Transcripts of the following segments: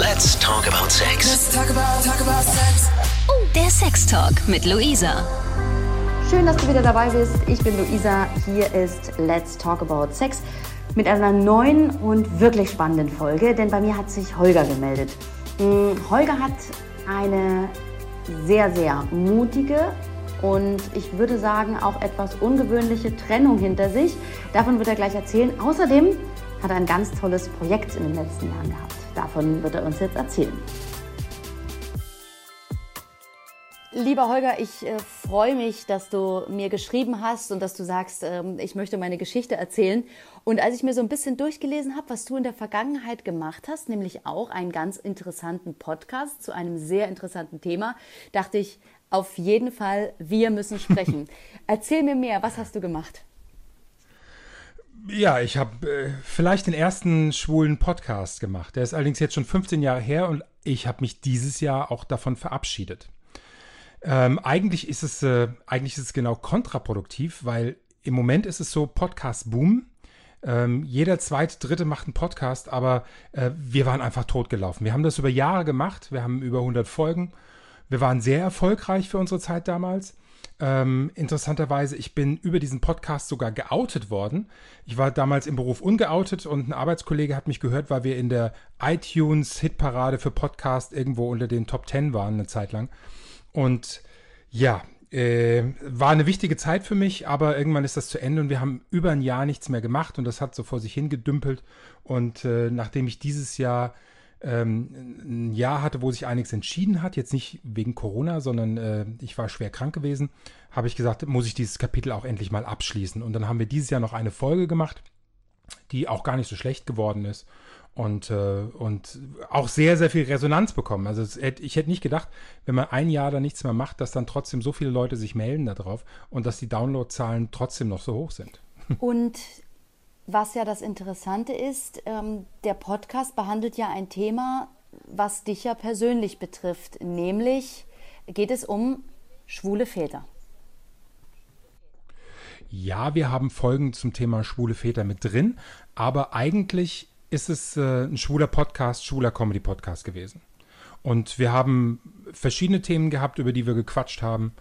Let's talk about sex. Let's talk about, talk about sex. Oh, der Sex Talk mit Luisa. Schön, dass du wieder dabei bist. Ich bin Luisa. Hier ist Let's Talk About Sex mit einer neuen und wirklich spannenden Folge, denn bei mir hat sich Holger gemeldet. Hm, Holger hat eine sehr, sehr mutige und ich würde sagen auch etwas ungewöhnliche Trennung hinter sich. Davon wird er gleich erzählen. Außerdem hat er ein ganz tolles Projekt in den letzten Jahren gehabt. Davon wird er uns jetzt erzählen. Lieber Holger, ich äh, freue mich, dass du mir geschrieben hast und dass du sagst, ähm, ich möchte meine Geschichte erzählen. Und als ich mir so ein bisschen durchgelesen habe, was du in der Vergangenheit gemacht hast, nämlich auch einen ganz interessanten Podcast zu einem sehr interessanten Thema, dachte ich, auf jeden Fall, wir müssen sprechen. Erzähl mir mehr, was hast du gemacht? Ja, ich habe äh, vielleicht den ersten schwulen Podcast gemacht. Der ist allerdings jetzt schon 15 Jahre her und ich habe mich dieses Jahr auch davon verabschiedet. Ähm, eigentlich ist es äh, eigentlich ist es genau kontraproduktiv, weil im Moment ist es so Podcast Boom. Ähm, jeder zweite, dritte macht einen Podcast, aber äh, wir waren einfach totgelaufen. Wir haben das über Jahre gemacht. Wir haben über 100 Folgen. Wir waren sehr erfolgreich für unsere Zeit damals. Ähm, interessanterweise, ich bin über diesen Podcast sogar geoutet worden. Ich war damals im Beruf ungeoutet und ein Arbeitskollege hat mich gehört, weil wir in der iTunes Hitparade für Podcast irgendwo unter den Top 10 waren eine Zeit lang. Und ja, äh, war eine wichtige Zeit für mich, aber irgendwann ist das zu Ende und wir haben über ein Jahr nichts mehr gemacht und das hat so vor sich hingedümpelt. Und äh, nachdem ich dieses Jahr ähm, ein Jahr hatte, wo sich einiges entschieden hat, jetzt nicht wegen Corona, sondern äh, ich war schwer krank gewesen, habe ich gesagt, muss ich dieses Kapitel auch endlich mal abschließen. Und dann haben wir dieses Jahr noch eine Folge gemacht, die auch gar nicht so schlecht geworden ist und, äh, und auch sehr, sehr viel Resonanz bekommen. Also es, ich hätte nicht gedacht, wenn man ein Jahr da nichts mehr macht, dass dann trotzdem so viele Leute sich melden darauf und dass die Downloadzahlen trotzdem noch so hoch sind. Und was ja das Interessante ist, ähm, der Podcast behandelt ja ein Thema, was dich ja persönlich betrifft, nämlich geht es um schwule Väter. Ja, wir haben Folgen zum Thema schwule Väter mit drin, aber eigentlich ist es äh, ein schwuler Podcast, schwuler Comedy-Podcast gewesen. Und wir haben verschiedene Themen gehabt, über die wir gequatscht haben.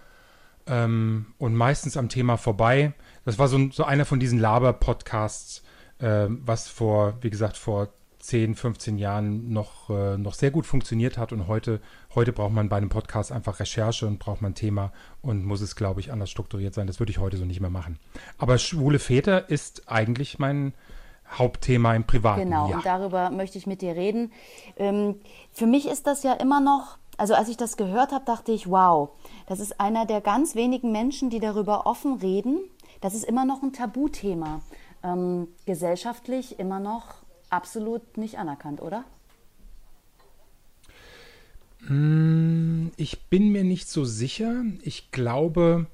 Ähm, und meistens am Thema vorbei. Das war so, so einer von diesen Laber-Podcasts, äh, was vor, wie gesagt, vor 10, 15 Jahren noch, äh, noch sehr gut funktioniert hat. Und heute, heute braucht man bei einem Podcast einfach Recherche und braucht man ein Thema und muss es, glaube ich, anders strukturiert sein. Das würde ich heute so nicht mehr machen. Aber schwule Väter ist eigentlich mein, Hauptthema im Privaten. Genau, ja. und darüber möchte ich mit dir reden. Ähm, für mich ist das ja immer noch, also als ich das gehört habe, dachte ich, wow, das ist einer der ganz wenigen Menschen, die darüber offen reden. Das ist immer noch ein Tabuthema. Ähm, gesellschaftlich immer noch absolut nicht anerkannt, oder? Hm, ich bin mir nicht so sicher. Ich glaube,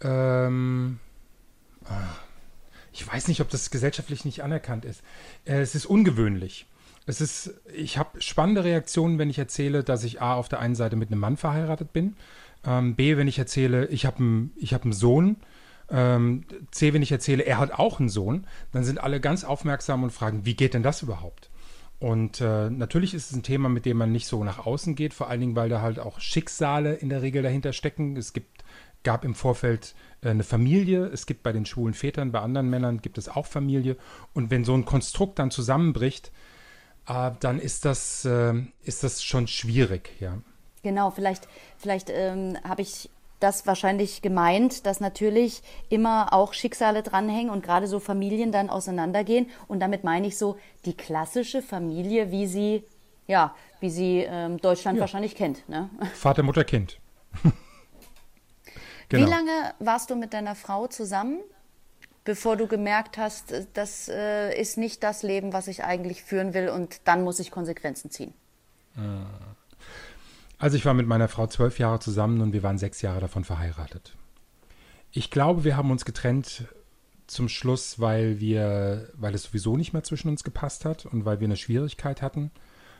ähm, ah, ich weiß nicht, ob das gesellschaftlich nicht anerkannt ist. Äh, es ist ungewöhnlich. Es ist, ich habe spannende Reaktionen, wenn ich erzähle, dass ich A auf der einen Seite mit einem Mann verheiratet bin, ähm, B, wenn ich erzähle, ich habe einen hab Sohn, ähm, C, wenn ich erzähle, er hat auch einen Sohn, dann sind alle ganz aufmerksam und fragen, wie geht denn das überhaupt? Und äh, natürlich ist es ein Thema, mit dem man nicht so nach außen geht, vor allen Dingen, weil da halt auch Schicksale in der Regel dahinter stecken. Es gibt, gab im Vorfeld äh, eine Familie. Es gibt bei den schwulen Vätern, bei anderen Männern gibt es auch Familie. Und wenn so ein Konstrukt dann zusammenbricht, äh, dann ist das, äh, ist das schon schwierig, ja. Genau, vielleicht, vielleicht ähm, habe ich das wahrscheinlich gemeint, dass natürlich immer auch Schicksale dranhängen und gerade so Familien dann auseinandergehen. Und damit meine ich so die klassische Familie, wie sie, ja, wie sie ähm, Deutschland ja. wahrscheinlich kennt. Ne? Vater, Mutter, Kind. Genau. Wie lange warst du mit deiner Frau zusammen, bevor du gemerkt hast, das äh, ist nicht das Leben, was ich eigentlich führen will und dann muss ich Konsequenzen ziehen? Äh. Also ich war mit meiner Frau zwölf Jahre zusammen und wir waren sechs Jahre davon verheiratet. Ich glaube, wir haben uns getrennt zum Schluss, weil wir, weil es sowieso nicht mehr zwischen uns gepasst hat und weil wir eine Schwierigkeit hatten.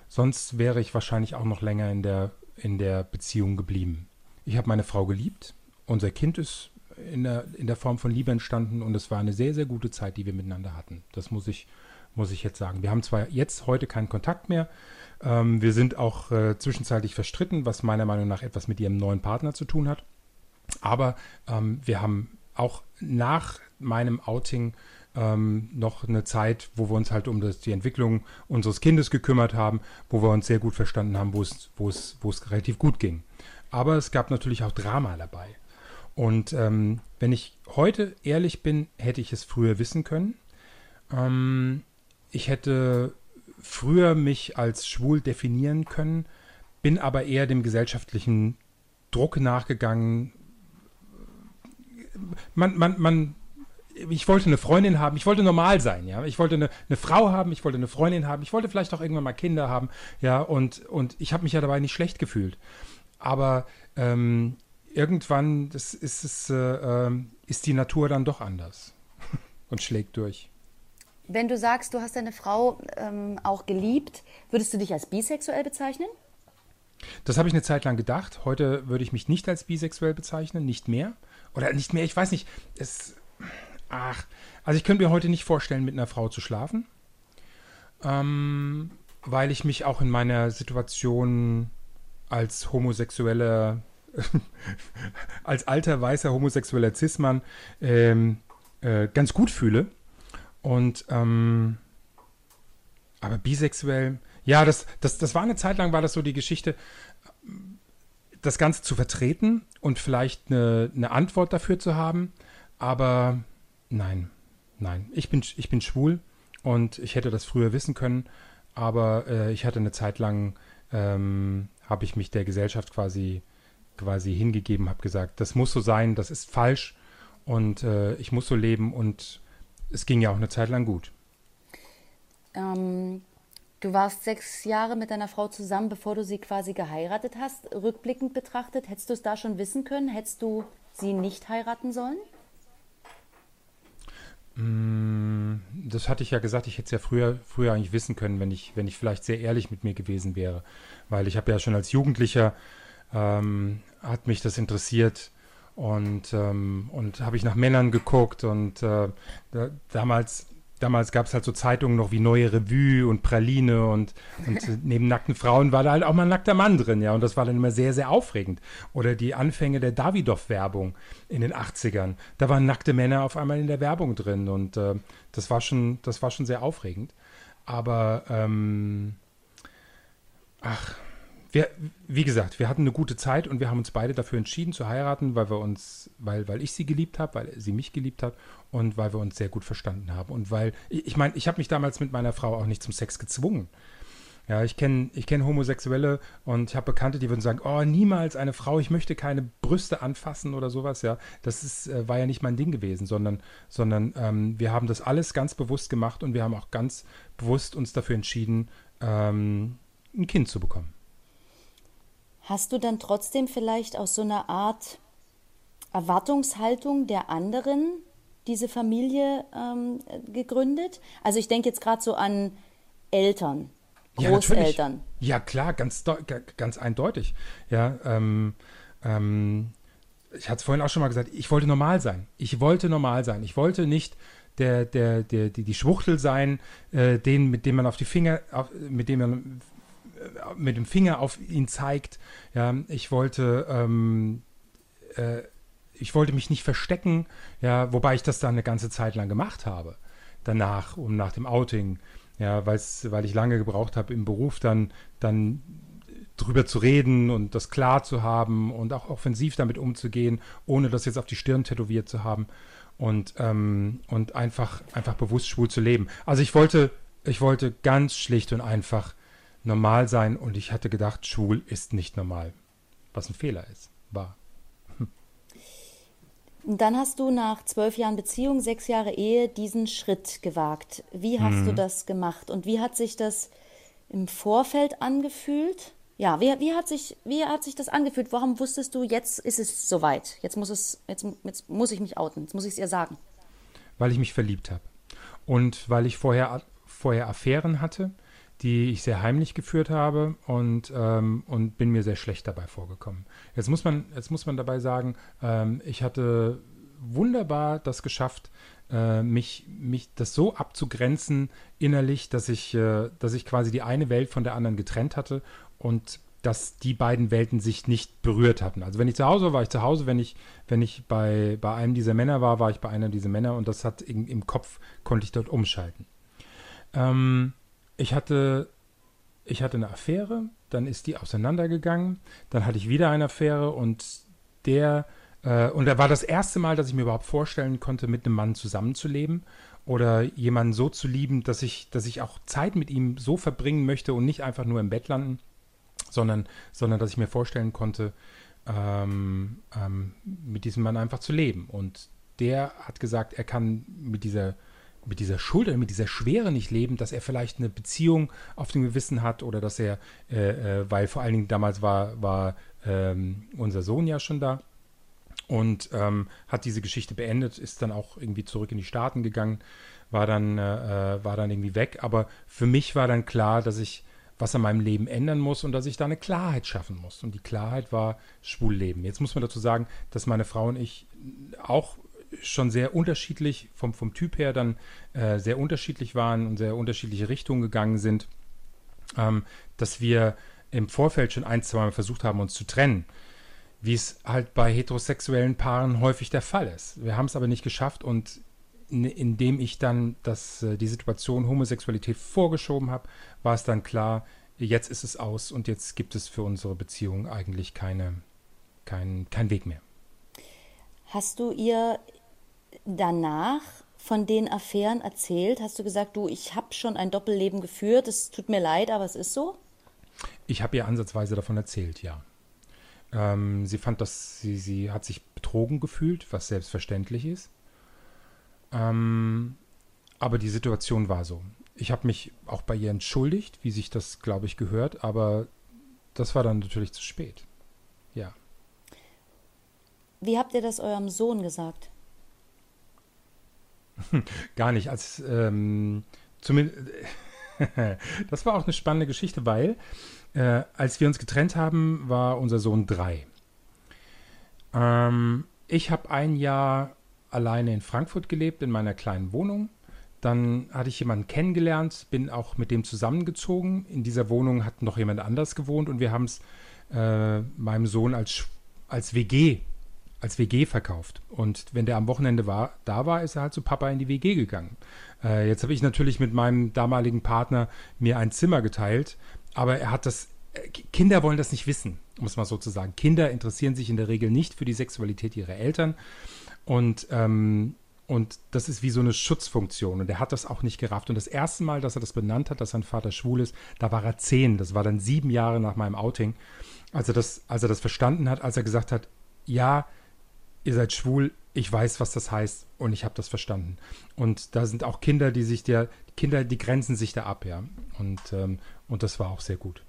Sonst wäre ich wahrscheinlich auch noch länger in der, in der Beziehung geblieben. Ich habe meine Frau geliebt unser Kind ist in der, in der Form von Liebe entstanden und es war eine sehr, sehr gute Zeit, die wir miteinander hatten. Das muss ich, muss ich jetzt sagen. Wir haben zwar jetzt heute keinen Kontakt mehr. Ähm, wir sind auch äh, zwischenzeitlich verstritten, was meiner Meinung nach etwas mit ihrem neuen Partner zu tun hat. Aber ähm, wir haben auch nach meinem Outing ähm, noch eine Zeit, wo wir uns halt um das, die Entwicklung unseres Kindes gekümmert haben, wo wir uns sehr gut verstanden haben, wo es, wo es, wo es relativ gut ging. Aber es gab natürlich auch Drama dabei. Und ähm, wenn ich heute ehrlich bin, hätte ich es früher wissen können. Ähm, ich hätte früher mich als schwul definieren können, bin aber eher dem gesellschaftlichen Druck nachgegangen. Man, man, man ich wollte eine Freundin haben, ich wollte normal sein, ja. Ich wollte eine, eine, Frau haben, ich wollte eine Freundin haben, ich wollte vielleicht auch irgendwann mal Kinder haben, ja, und, und ich habe mich ja dabei nicht schlecht gefühlt. Aber ähm, irgendwann das ist, es, äh, ähm, ist die Natur dann doch anders und schlägt durch. Wenn du sagst, du hast deine Frau ähm, auch geliebt, würdest du dich als bisexuell bezeichnen? Das habe ich eine Zeit lang gedacht. Heute würde ich mich nicht als bisexuell bezeichnen, nicht mehr. Oder nicht mehr, ich weiß nicht. Es, Ach, also ich könnte mir heute nicht vorstellen, mit einer Frau zu schlafen, ähm, weil ich mich auch in meiner Situation als homosexueller, als alter weißer homosexueller Cis-Mann ähm, äh, ganz gut fühle. Und ähm, aber bisexuell, ja, das, das, das war eine Zeit lang, war das so die Geschichte, das Ganze zu vertreten und vielleicht eine, eine Antwort dafür zu haben. Aber Nein, nein. Ich bin, ich bin schwul und ich hätte das früher wissen können, aber äh, ich hatte eine Zeit lang, ähm, habe ich mich der Gesellschaft quasi, quasi hingegeben, habe gesagt, das muss so sein, das ist falsch und äh, ich muss so leben und es ging ja auch eine Zeit lang gut. Ähm, du warst sechs Jahre mit deiner Frau zusammen, bevor du sie quasi geheiratet hast. Rückblickend betrachtet, hättest du es da schon wissen können? Hättest du sie nicht heiraten sollen? Mm, das hatte ich ja gesagt, ich hätte es ja früher, früher eigentlich wissen können, wenn ich, wenn ich vielleicht sehr ehrlich mit mir gewesen wäre. Weil ich habe ja schon als Jugendlicher, ähm, hat mich das interessiert und, ähm, und habe ich nach Männern geguckt und äh, da, damals damals gab es halt so Zeitungen noch wie Neue Revue und Praline und, und neben nackten Frauen war da halt auch mal ein nackter Mann drin, ja, und das war dann immer sehr, sehr aufregend. Oder die Anfänge der Davidoff-Werbung in den 80ern. Da waren nackte Männer auf einmal in der Werbung drin und äh, das war schon, das war schon sehr aufregend. Aber ähm, ach, wir, wie gesagt, wir hatten eine gute Zeit und wir haben uns beide dafür entschieden zu heiraten, weil wir uns, weil, weil ich sie geliebt habe, weil sie mich geliebt hat und weil wir uns sehr gut verstanden haben. Und weil, ich meine, ich habe mich damals mit meiner Frau auch nicht zum Sex gezwungen. Ja, ich kenne ich kenn Homosexuelle und ich habe Bekannte, die würden sagen, oh, niemals eine Frau, ich möchte keine Brüste anfassen oder sowas, ja. Das ist, äh, war ja nicht mein Ding gewesen, sondern, sondern ähm, wir haben das alles ganz bewusst gemacht und wir haben auch ganz bewusst uns dafür entschieden, ähm, ein Kind zu bekommen. Hast du dann trotzdem vielleicht aus so einer Art Erwartungshaltung der anderen diese Familie ähm, gegründet? Also ich denke jetzt gerade so an Eltern, Großeltern. Ja, ja klar, ganz, ganz eindeutig. Ja, ähm, ähm, ich hatte es vorhin auch schon mal gesagt, ich wollte normal sein. Ich wollte normal sein. Ich wollte nicht der, der, der, die, die Schwuchtel sein, äh, den, mit dem man auf die Finger, auf, mit dem man mit dem Finger auf ihn zeigt. Ja, ich wollte, ähm, äh, ich wollte mich nicht verstecken, ja, wobei ich das dann eine ganze Zeit lang gemacht habe. Danach, um nach dem Outing, ja, weil ich lange gebraucht habe im Beruf dann, dann drüber zu reden und das klar zu haben und auch offensiv damit umzugehen, ohne das jetzt auf die Stirn tätowiert zu haben und, ähm, und einfach, einfach bewusst schwul zu leben. Also ich wollte, ich wollte ganz schlicht und einfach normal sein und ich hatte gedacht, schwul ist nicht normal. Was ein Fehler ist, war. Hm. Dann hast du nach zwölf Jahren Beziehung, sechs Jahre Ehe diesen Schritt gewagt. Wie hast mhm. du das gemacht und wie hat sich das im Vorfeld angefühlt? Ja, wie, wie, hat sich, wie hat sich das angefühlt? Warum wusstest du, jetzt ist es soweit? Jetzt muss, es, jetzt, jetzt muss ich mich outen, jetzt muss ich es ihr sagen. Weil ich mich verliebt habe. Und weil ich vorher, vorher Affären hatte die ich sehr heimlich geführt habe und, ähm, und bin mir sehr schlecht dabei vorgekommen. Jetzt muss man, jetzt muss man dabei sagen, ähm, ich hatte wunderbar das geschafft, äh, mich, mich das so abzugrenzen innerlich, dass ich, äh, dass ich quasi die eine Welt von der anderen getrennt hatte und dass die beiden Welten sich nicht berührt hatten. Also wenn ich zu Hause war, war ich zu Hause, wenn ich, wenn ich bei, bei einem dieser Männer war, war ich bei einer dieser Männer und das hat in, im Kopf, konnte ich dort umschalten. Ähm, ich hatte, ich hatte eine Affäre, dann ist die auseinandergegangen, dann hatte ich wieder eine Affäre und der äh, und da war das erste Mal, dass ich mir überhaupt vorstellen konnte, mit einem Mann zusammenzuleben oder jemanden so zu lieben, dass ich, dass ich auch Zeit mit ihm so verbringen möchte und nicht einfach nur im Bett landen, sondern, sondern dass ich mir vorstellen konnte, ähm, ähm, mit diesem Mann einfach zu leben. Und der hat gesagt, er kann mit dieser mit dieser Schuld oder mit dieser Schwere nicht leben, dass er vielleicht eine Beziehung auf dem Gewissen hat oder dass er, äh, äh, weil vor allen Dingen damals war, war ähm, unser Sohn ja schon da, und ähm, hat diese Geschichte beendet, ist dann auch irgendwie zurück in die Staaten gegangen, war dann, äh, äh, war dann irgendwie weg. Aber für mich war dann klar, dass ich was an meinem Leben ändern muss und dass ich da eine Klarheit schaffen muss. Und die Klarheit war Schwulleben. Jetzt muss man dazu sagen, dass meine Frau und ich auch schon sehr unterschiedlich vom, vom Typ her dann äh, sehr unterschiedlich waren und sehr unterschiedliche Richtungen gegangen sind, ähm, dass wir im Vorfeld schon ein, zwei Mal versucht haben, uns zu trennen wie es halt bei heterosexuellen Paaren häufig der Fall ist. Wir haben es aber nicht geschafft und indem ich dann das, äh, die Situation Homosexualität vorgeschoben habe, war es dann klar, jetzt ist es aus und jetzt gibt es für unsere Beziehung eigentlich keine, kein, kein Weg mehr. Hast du ihr danach von den Affären erzählt? Hast du gesagt, du, ich habe schon ein Doppelleben geführt, es tut mir leid, aber es ist so? Ich habe ihr ansatzweise davon erzählt, ja. Ähm, sie fand, dass sie, sie hat sich betrogen gefühlt, was selbstverständlich ist. Ähm, aber die Situation war so. Ich habe mich auch bei ihr entschuldigt, wie sich das, glaube ich, gehört, aber das war dann natürlich zu spät. Ja. Wie habt ihr das eurem Sohn gesagt? Gar nicht. Als ähm, zumindest das war auch eine spannende Geschichte, weil äh, als wir uns getrennt haben, war unser Sohn drei. Ähm, ich habe ein Jahr alleine in Frankfurt gelebt, in meiner kleinen Wohnung. Dann hatte ich jemanden kennengelernt, bin auch mit dem zusammengezogen. In dieser Wohnung hat noch jemand anders gewohnt und wir haben es äh, meinem Sohn als, als WG als WG verkauft. Und wenn der am Wochenende war, da war, ist er halt zu Papa in die WG gegangen. Äh, jetzt habe ich natürlich mit meinem damaligen Partner mir ein Zimmer geteilt, aber er hat das, äh, Kinder wollen das nicht wissen, um es mal so zu sagen. Kinder interessieren sich in der Regel nicht für die Sexualität ihrer Eltern und, ähm, und das ist wie so eine Schutzfunktion und er hat das auch nicht gerafft. Und das erste Mal, dass er das benannt hat, dass sein Vater schwul ist, da war er zehn, das war dann sieben Jahre nach meinem Outing, als er das, als er das verstanden hat, als er gesagt hat, ja, ihr seid schwul, ich weiß, was das heißt und ich habe das verstanden. Und da sind auch Kinder, die sich der, Kinder, die grenzen sich da ab, ja. Und, ähm, und das war auch sehr gut.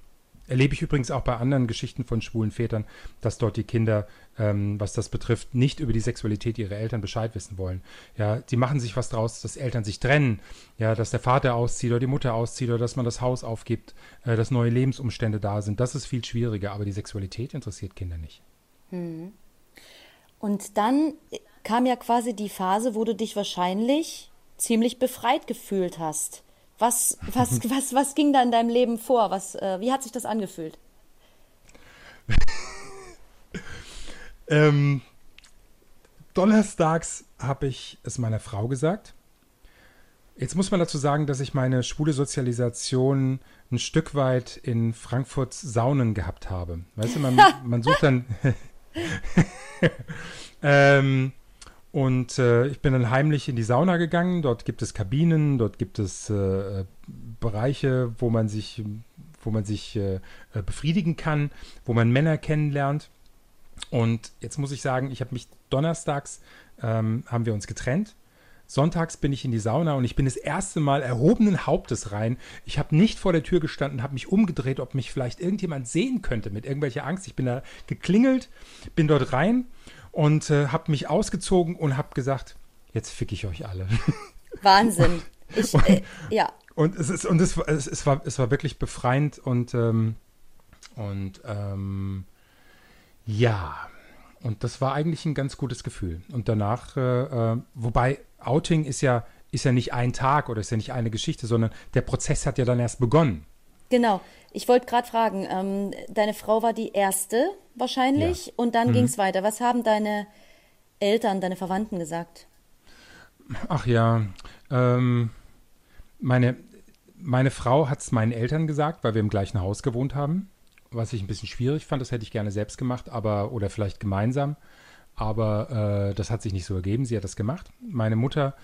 Erlebe ich übrigens auch bei anderen Geschichten von schwulen Vätern, dass dort die Kinder, ähm, was das betrifft, nicht über die Sexualität ihrer Eltern Bescheid wissen wollen. Ja, die machen sich was draus, dass Eltern sich trennen, ja, dass der Vater auszieht oder die Mutter auszieht oder dass man das Haus aufgibt, äh, dass neue Lebensumstände da sind. Das ist viel schwieriger, aber die Sexualität interessiert Kinder nicht. Hm. Und dann kam ja quasi die Phase, wo du dich wahrscheinlich ziemlich befreit gefühlt hast. Was, was, was, was ging da in deinem Leben vor? Was, äh, wie hat sich das angefühlt? ähm, donnerstags habe ich es meiner Frau gesagt. Jetzt muss man dazu sagen, dass ich meine schwule Sozialisation ein Stück weit in Frankfurts Saunen gehabt habe. Weißt du, man, man sucht dann. ähm, und äh, ich bin dann heimlich in die Sauna gegangen. Dort gibt es Kabinen, dort gibt es äh, Bereiche, wo man sich, wo man sich äh, äh befriedigen kann, wo man Männer kennenlernt. Und jetzt muss ich sagen, ich habe mich donnerstags ähm, haben wir uns getrennt. Sonntags bin ich in die Sauna und ich bin das erste Mal erhobenen Hauptes rein. Ich habe nicht vor der Tür gestanden, habe mich umgedreht, ob mich vielleicht irgendjemand sehen könnte mit irgendwelcher Angst. Ich bin da geklingelt, bin dort rein und äh, habe mich ausgezogen und habe gesagt, jetzt fick ich euch alle. Wahnsinn. Ich, und, äh, ja. Und es ist und es, es, es, war es war wirklich befreiend und ähm, und ähm, ja und das war eigentlich ein ganz gutes Gefühl. Und danach, äh, äh, wobei Outing ist ja, ist ja nicht ein Tag oder ist ja nicht eine Geschichte, sondern der Prozess hat ja dann erst begonnen. Genau. Ich wollte gerade fragen, ähm, deine Frau war die erste wahrscheinlich Ja. und dann ging es weiter. Was haben deine Eltern, deine Verwandten gesagt? Ach ja, ähm, meine, meine Frau hat es meinen Eltern gesagt, weil wir im gleichen Haus gewohnt haben, was ich ein bisschen schwierig fand. Das hätte ich gerne selbst gemacht, aber oder vielleicht gemeinsam. Aber äh, das hat sich nicht so ergeben. Sie hat das gemacht. Meine Mutter,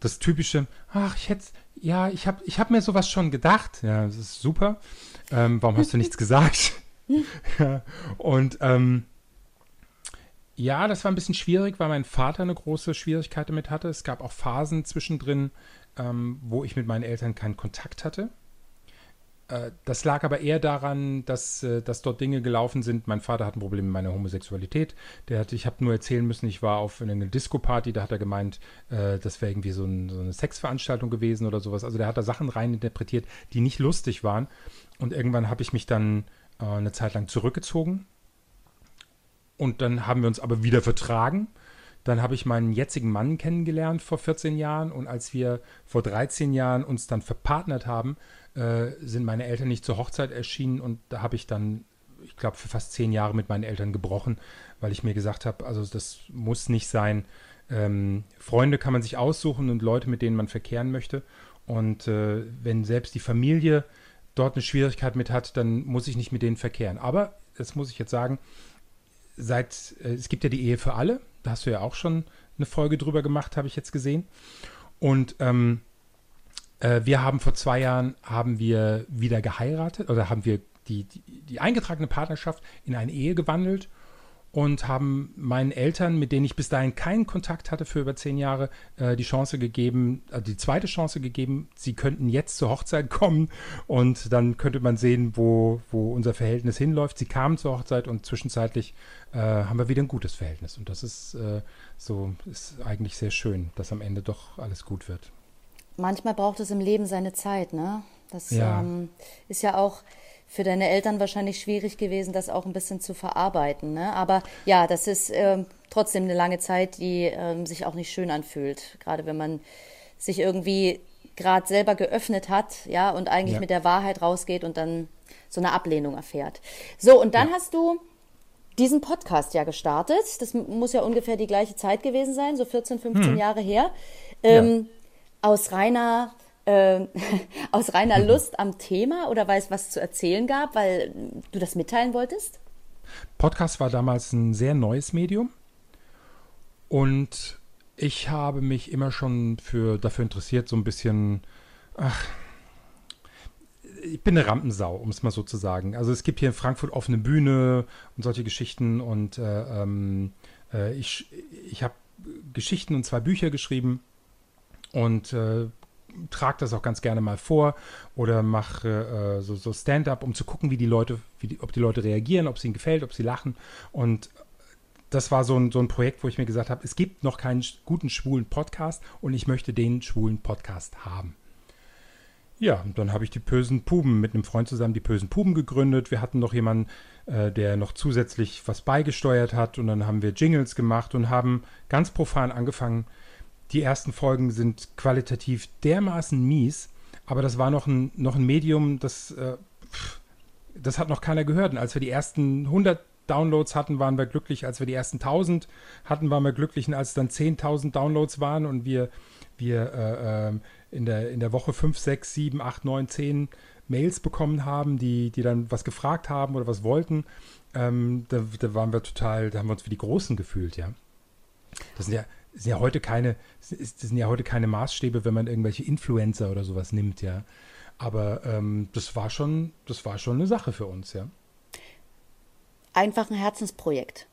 das typische, ach, ich hätte, ja, ich habe ich hab mir sowas schon gedacht. Ja, das ist super. Ähm, warum hast du nichts gesagt? ja, und ähm, ja, das war ein bisschen schwierig, weil mein Vater eine große Schwierigkeit damit hatte. Es gab auch Phasen zwischendrin, ähm, wo ich mit meinen Eltern keinen Kontakt hatte. Äh, das lag aber eher daran, dass, äh, dass dort Dinge gelaufen sind. Mein Vater hat ein Problem mit meiner Homosexualität. Der hat, ich habe nur erzählen müssen, ich war auf einer Disco-Party, da hat er gemeint, äh, das wäre irgendwie so, ein, so eine Sexveranstaltung gewesen oder sowas. Also der hat da Sachen reininterpretiert, die nicht lustig waren. Und irgendwann habe ich mich dann äh, eine Zeit lang zurückgezogen. Und dann haben wir uns aber wieder vertragen. Dann habe ich meinen jetzigen Mann kennengelernt vor 14 Jahren und als wir vor 13 Jahren uns dann verpartnert haben, äh, sind meine Eltern nicht zur Hochzeit erschienen und da habe ich dann, ich glaube, für fast zehn Jahre mit meinen Eltern gebrochen, weil ich mir gesagt habe, also das muss nicht sein. Ähm, Freunde kann man sich aussuchen und Leute, mit denen man verkehren möchte. Und äh, wenn selbst die Familie dort eine Schwierigkeit mit hat, dann muss ich nicht mit denen verkehren. Aber, das muss ich jetzt sagen, seit, äh, es gibt ja die Ehe für alle, da hast du ja auch schon eine Folge drüber gemacht, habe ich jetzt gesehen. Und ähm, äh, wir haben vor zwei Jahren, haben wir wieder geheiratet oder haben wir die, die, die eingetragene Partnerschaft in eine Ehe gewandelt und haben meinen Eltern, mit denen ich bis dahin keinen Kontakt hatte für über zehn Jahre, äh, die Chance gegeben, äh, die zweite Chance gegeben, sie könnten jetzt zur Hochzeit kommen und dann könnte man sehen, wo, wo unser Verhältnis hinläuft. Sie kamen zur Hochzeit und zwischenzeitlich äh, haben wir wieder ein gutes Verhältnis. Und das ist äh, so, ist eigentlich sehr schön, dass am Ende doch alles gut wird. Manchmal braucht es im Leben seine Zeit, ne? Das Ja. ähm, ist ja auch für deine Eltern wahrscheinlich schwierig gewesen, das auch ein bisschen zu verarbeiten, ne? Aber ja, das ist ähm, trotzdem eine lange Zeit, die ähm, sich auch nicht schön anfühlt. Gerade wenn man sich irgendwie gerade selber geöffnet hat, ja, und eigentlich Ja. mit der Wahrheit rausgeht und dann so eine Ablehnung erfährt. So, und dann Ja. hast du diesen Podcast ja gestartet. Das muss ja ungefähr die gleiche Zeit gewesen sein, so 14, 15 Jahre her. Ähm, Aus reiner, ähm, aus reiner Lust am Thema oder weil es was zu erzählen gab, weil du das mitteilen wolltest? Podcast war damals ein sehr neues Medium und ich habe mich immer schon für, dafür interessiert, so ein bisschen, ach, ich bin eine Rampensau, um es mal so zu sagen. Also es gibt hier in Frankfurt offene Bühne und solche Geschichten und äh, ähm, äh, ich, ich habe Geschichten und zwei Bücher geschrieben und äh, trage das auch ganz gerne mal vor oder mache äh, so, so Stand-up, um zu gucken, wie die Leute, wie die, ob die Leute reagieren, ob es ihnen gefällt, ob sie lachen. Und das war so ein, so ein Projekt, wo ich mir gesagt habe, es gibt noch keinen guten schwulen Podcast und ich möchte den schwulen Podcast haben. Ja, und dann habe ich die Bösen Puben mit einem Freund zusammen die Bösen Puben gegründet. Wir hatten noch jemanden, äh, der noch zusätzlich was beigesteuert hat und dann haben wir Jingles gemacht und haben ganz profan angefangen. Die ersten Folgen sind qualitativ dermaßen mies, aber das war noch ein, noch ein Medium, das, äh, das hat noch keiner gehört. Und als wir die ersten 100 Downloads hatten, waren wir glücklich. Als wir die ersten 1000 hatten, waren wir glücklich. Und als es dann 10.000 Downloads waren und wir, wir äh, ähm, in, der, in der Woche 5, 6, 7, 8, 9, 10 Mails bekommen haben, die, die dann was gefragt haben oder was wollten, ähm, da, da waren wir total, da haben wir uns wie die Großen gefühlt, ja. Das sind ja, sind ja heute keine, das sind ja heute keine Maßstäbe, wenn man irgendwelche Influencer oder sowas nimmt, ja. Aber ähm, das war schon, das war schon eine Sache für uns, ja. Einfach ein Herzensprojekt.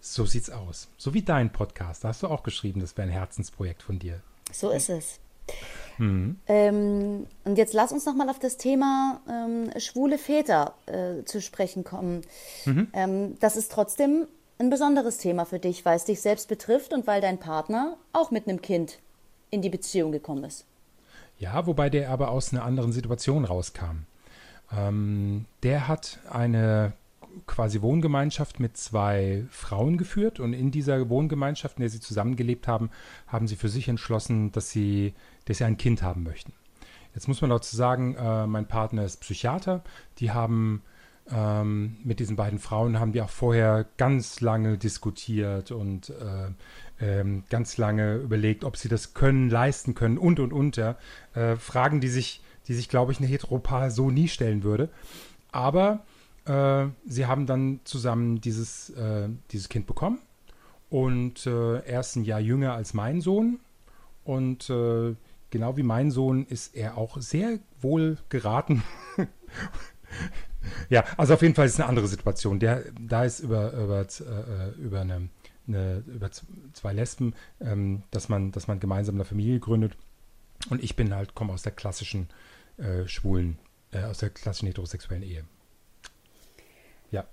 So sieht's aus. So wie dein Podcast. Da hast du auch geschrieben, das wäre ein Herzensprojekt von dir. So ist es. Ähm, und jetzt lass uns noch mal auf das Thema ähm, schwule Väter äh, zu sprechen kommen. Ähm, das ist trotzdem ein besonderes Thema für dich, weil es dich selbst betrifft und weil dein Partner auch mit einem Kind in die Beziehung gekommen ist. Ja, wobei der aber aus einer anderen Situation rauskam. Ähm, der hat eine quasi Wohngemeinschaft mit zwei Frauen geführt und in dieser Wohngemeinschaft, in der sie zusammengelebt haben, haben sie für sich entschlossen, dass sie, dass sie ein Kind haben möchten. Jetzt muss man dazu sagen, äh, mein Partner ist Psychiater. Die haben ähm, mit diesen beiden Frauen haben die auch vorher ganz lange diskutiert und äh, ähm, ganz lange überlegt, ob sie das können, leisten können und und und. Ja. Äh, Fragen, die sich, die sich, glaube ich, eine Heteropaar so nie stellen würde. Aber äh, sie haben dann zusammen dieses, äh, dieses Kind bekommen. Und äh, er ist ein Jahr jünger als mein Sohn. Und äh, genau wie mein Sohn ist er auch sehr wohl geraten. ja, also auf jeden Fall ist es eine andere Situation. Der, da ist über, über, äh, über, eine, eine, über zwei Lesben, ähm, dass, man, dass man gemeinsam eine Familie gründet. Und ich bin halt, komme aus der klassischen äh, schwulen, äh, aus der klassischen heterosexuellen Ehe. Ja.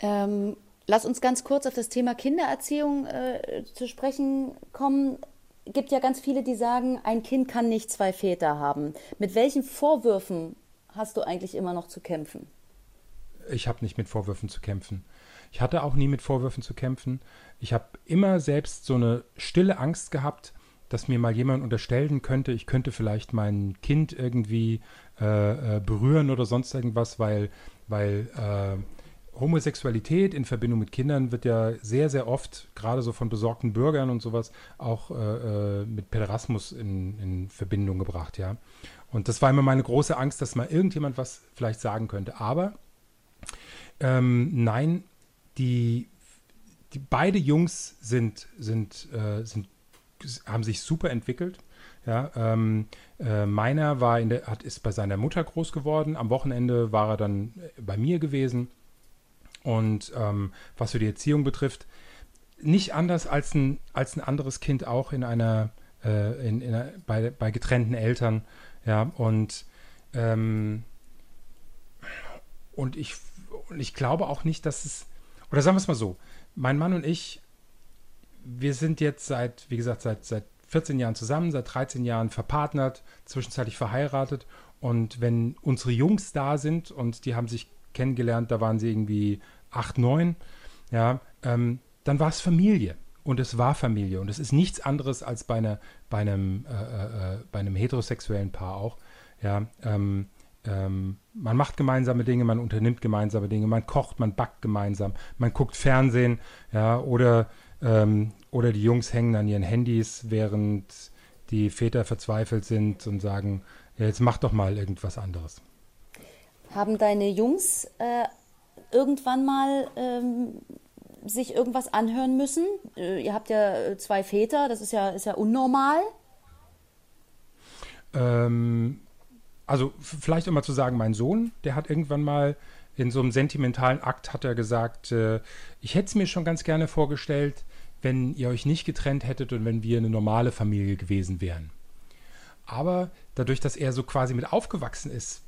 Ähm, lass uns ganz kurz auf das Thema Kindererziehung äh, zu sprechen kommen. Gibt ja ganz viele, die sagen, ein Kind kann nicht zwei Väter haben. Mit welchen Vorwürfen hast du eigentlich immer noch zu kämpfen? Ich habe nicht mit Vorwürfen zu kämpfen. Ich hatte auch nie mit Vorwürfen zu kämpfen. Ich habe immer selbst so eine stille Angst gehabt, dass mir mal jemand unterstellen könnte, ich könnte vielleicht mein Kind irgendwie äh, äh, berühren oder sonst irgendwas, weil, weil äh, Homosexualität in Verbindung mit Kindern wird ja sehr, sehr oft, gerade so von besorgten Bürgern und sowas, auch äh, äh mit Päderasmus in, in, Verbindung gebracht, ja. Und das war immer meine große Angst, dass mal irgendjemand was vielleicht sagen könnte. Aber ähm, nein, die, die, beide Jungs sind, sind, äh, sind, haben sich super entwickelt. Ja, ähm, äh, meiner war in der, hat, ist bei seiner Mutter groß geworden. Am Wochenende war er dann bei mir gewesen. Und ähm, was für die Erziehung betrifft, nicht anders als ein, als ein anderes Kind auch in einer, äh, in, in einer, bei, bei getrennten Eltern. Ja, und, ähm, und, ich, und ich glaube auch nicht, dass es, oder sagen wir es mal so, mein Mann und ich, wir sind jetzt seit, wie gesagt, seit, seit 14 Jahren zusammen, seit 13 Jahren verpartnert, zwischenzeitlich verheiratet. Und wenn unsere Jungs da sind und die haben sich kennengelernt, da waren sie irgendwie acht, neun, ja, ähm, dann war es Familie. Und es war Familie. Und es ist nichts anderes als bei, einer, bei, einem, äh, äh, äh, bei einem heterosexuellen Paar auch. Ja, ähm, ähm, man macht gemeinsame Dinge, man unternimmt gemeinsame Dinge, man kocht, man backt gemeinsam, man guckt Fernsehen, ja, oder, ähm, oder die Jungs hängen an ihren Handys, während die Väter verzweifelt sind und sagen, ja, jetzt mach doch mal irgendwas anderes. Haben deine Jungs äh, irgendwann mal ähm, sich irgendwas anhören müssen? Äh, ihr habt ja äh, zwei Väter, das ist ja, ist ja unnormal. Ähm, also vielleicht immer zu sagen, mein Sohn, der hat irgendwann mal in so einem sentimentalen Akt hat er gesagt, äh, ich hätte es mir schon ganz gerne vorgestellt, wenn ihr euch nicht getrennt hättet und wenn wir eine normale Familie gewesen wären. Aber dadurch, dass er so quasi mit aufgewachsen ist,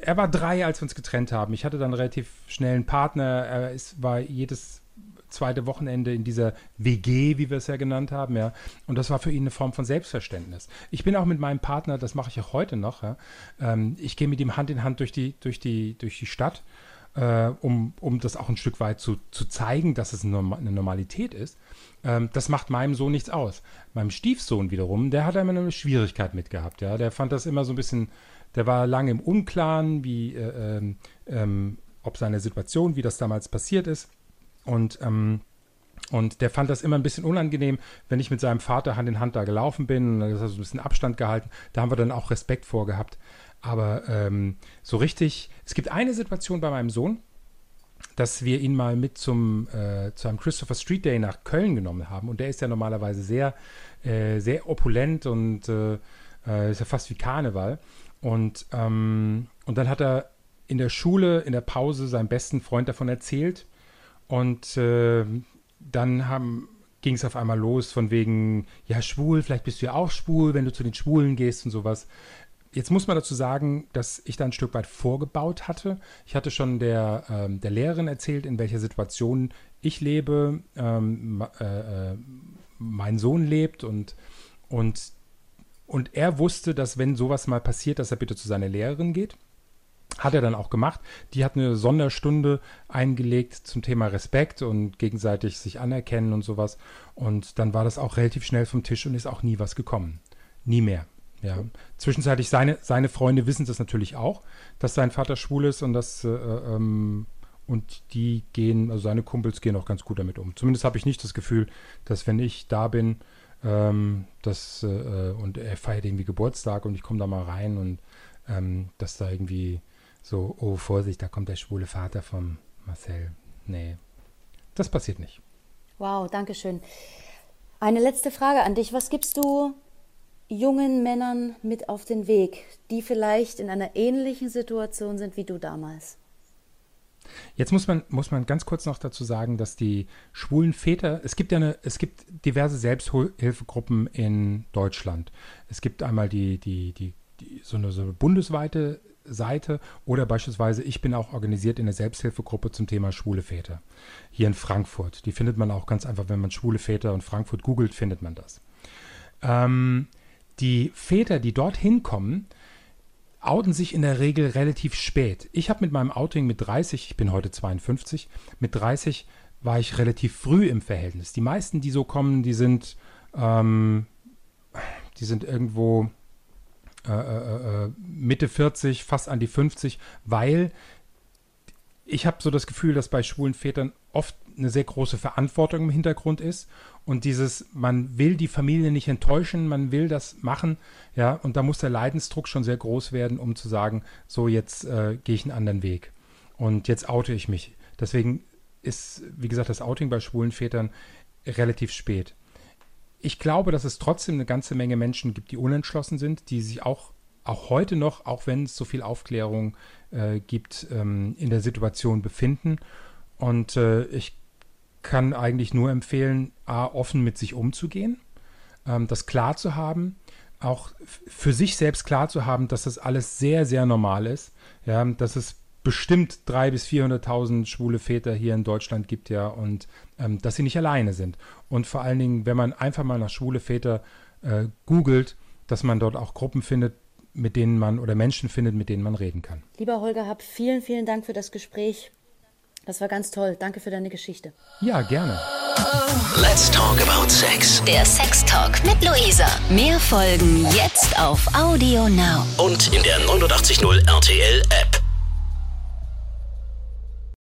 er war drei, als wir uns getrennt haben. Ich hatte dann relativ schnell einen Partner. Er ist, war jedes zweite Wochenende in dieser WG, wie wir es ja genannt haben, ja. Und das war für ihn eine Form von Selbstverständnis. Ich bin auch mit meinem Partner, das mache ich auch heute noch, ja. Ähm, ich gehe mit ihm Hand in Hand durch die, durch die, durch die Stadt, äh, um, um das auch ein Stück weit zu, zu zeigen, dass es eine Normalität ist. Ähm, das macht meinem Sohn nichts aus. Meinem Stiefsohn wiederum, der hat immer eine Schwierigkeit mit gehabt, ja. Der fand das immer so ein bisschen der war lange im Unklaren, wie, äh, ähm, ähm, ob seine Situation, wie das damals passiert ist. Und, ähm, und der fand das immer ein bisschen unangenehm, wenn ich mit seinem Vater Hand in Hand da gelaufen bin. Und da hat so ein bisschen Abstand gehalten. Da haben wir dann auch Respekt vorgehabt. Aber ähm, so richtig, es gibt eine Situation bei meinem Sohn, dass wir ihn mal mit zum, äh, zu einem Christopher Street Day nach Köln genommen haben. Und der ist ja normalerweise sehr, äh, sehr opulent und äh, äh ist ja fast wie Karneval. Und, ähm, und dann hat er in der Schule, in der Pause, seinem besten Freund davon erzählt. Und äh, dann ging es auf einmal los von wegen, ja, schwul, vielleicht bist du ja auch schwul, wenn du zu den Schwulen gehst und sowas. Jetzt muss man dazu sagen, dass ich da ein Stück weit vorgebaut hatte. Ich hatte schon der, ähm, der Lehrerin erzählt, in welcher Situation ich lebe, ähm, äh, äh, mein Sohn lebt und, und und er wusste, dass wenn sowas mal passiert, dass er bitte zu seiner Lehrerin geht. Hat er dann auch gemacht. Die hat eine Sonderstunde eingelegt zum Thema Respekt und gegenseitig sich anerkennen und sowas. Und dann war das auch relativ schnell vom Tisch und ist auch nie was gekommen. Nie mehr. Ja. Zwischenzeitlich seine, seine Freunde wissen das natürlich auch, dass sein Vater schwul ist und das äh, ähm, und die gehen, also seine Kumpels gehen auch ganz gut damit um. Zumindest habe ich nicht das Gefühl, dass wenn ich da bin, ähm, dass äh, und er feiert irgendwie Geburtstag und ich komme da mal rein und ähm, dass da irgendwie so, oh Vorsicht, da kommt der schwule Vater von Marcel. Nee, das passiert nicht. Wow, danke schön. Eine letzte Frage an dich. Was gibst du jungen Männern mit auf den Weg, die vielleicht in einer ähnlichen Situation sind wie du damals? Jetzt muss man, muss man ganz kurz noch dazu sagen, dass die schwulen Väter, es gibt ja eine, es gibt diverse Selbsthilfegruppen in Deutschland. Es gibt einmal die, die, die, die so, eine, so eine bundesweite Seite oder beispielsweise, ich bin auch organisiert in der Selbsthilfegruppe zum Thema schwule Väter hier in Frankfurt. Die findet man auch ganz einfach, wenn man schwule Väter und Frankfurt googelt, findet man das. Ähm, die Väter, die dorthin kommen, outen sich in der Regel relativ spät. Ich habe mit meinem Outing mit 30, ich bin heute 52, mit 30 war ich relativ früh im Verhältnis. Die meisten, die so kommen, die sind, ähm, die sind irgendwo äh, äh, äh Mitte 40, fast an die 50, weil ich habe so das Gefühl, dass bei schwulen Vätern oft eine sehr große Verantwortung im Hintergrund ist und dieses, man will die Familie nicht enttäuschen, man will das machen, ja, und da muss der Leidensdruck schon sehr groß werden, um zu sagen, so jetzt äh, gehe ich einen anderen Weg und jetzt oute ich mich. Deswegen ist, wie gesagt, das Outing bei schwulen Vätern relativ spät. Ich glaube, dass es trotzdem eine ganze Menge Menschen gibt, die unentschlossen sind, die sich auch, auch heute noch, auch wenn es so viel Aufklärung äh, gibt, ähm, in der Situation befinden. Und äh, ich kann eigentlich nur empfehlen, A, offen mit sich umzugehen, ähm, das klar zu haben, auch für sich selbst klar zu haben, dass das alles sehr, sehr normal ist, ja, dass es bestimmt 300.000 bis 400.000 schwule Väter hier in Deutschland gibt, ja, und ähm, dass sie nicht alleine sind. Und vor allen Dingen, wenn man einfach mal nach schwule Väter äh, googelt, dass man dort auch Gruppen findet, mit denen man oder Menschen findet, mit denen man reden kann. Lieber Holger Hab, vielen, vielen Dank für das Gespräch. Das war ganz toll. Danke für deine Geschichte. Ja, gerne. Let's talk about sex. Der Sex Talk mit Luisa. Mehr Folgen jetzt auf Audio Now. Und in der 89.0 RTL App.